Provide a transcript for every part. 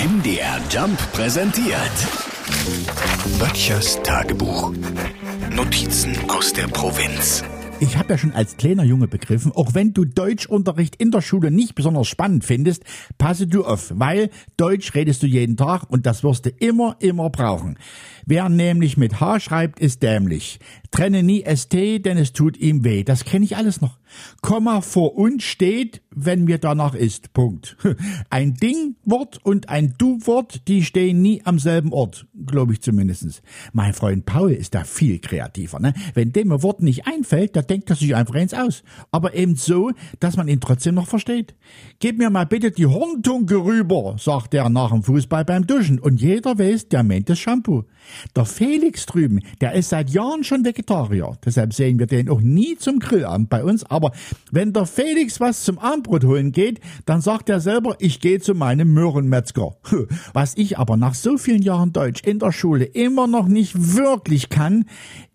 MDR Jump präsentiert. Böttchers Tagebuch. Notizen aus der Provinz. Ich habe ja schon als kleiner Junge begriffen, auch wenn du Deutschunterricht in der Schule nicht besonders spannend findest, passe du auf, weil Deutsch redest du jeden Tag und das wirst du immer, immer brauchen. Wer nämlich mit H schreibt, ist dämlich. Trenne nie ST, denn es tut ihm weh. Das kenne ich alles noch. Komma vor uns steht, wenn mir danach ist. Punkt. Ein Ding-Wort und ein Du-Wort, die stehen nie am selben Ort, glaube ich zumindestens. Mein Freund Paul ist da viel kreativer. Ne? Wenn dem ein Wort nicht einfällt, da denkt er sich einfach eins aus. Aber eben so, dass man ihn trotzdem noch versteht. Gib mir mal bitte die Horntunke rüber, sagt er nach dem Fußball beim Duschen. Und jeder weiß, der meint das Shampoo. Der Felix drüben, der ist seit Jahren schon Vegetarier. Deshalb sehen wir den auch nie zum Grillabend bei uns. Aber wenn der Felix was zum Abendbrot holen geht, dann sagt er selber, ich gehe zu meinem Möhrenmetzger. Was ich aber nach so vielen Jahren Deutsch in der Schule immer noch nicht wirklich kann,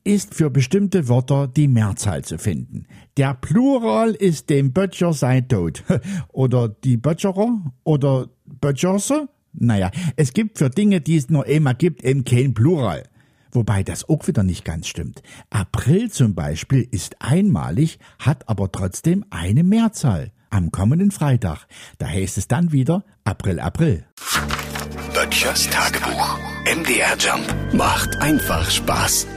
ist für bestimmte Wörter die Mehrzahl zu finden. Der Plural ist dem Böttcher sei tot. Oder die Böttcherer oder Böttcherse naja, es gibt für Dinge, die es nur immer gibt, eben kein Plural. Wobei das auch wieder nicht ganz stimmt. April zum Beispiel ist einmalig, hat aber trotzdem eine Mehrzahl. Am kommenden Freitag. Da heißt es dann wieder April, April. Böttchers Tagebuch. MDR Jump macht einfach Spaß.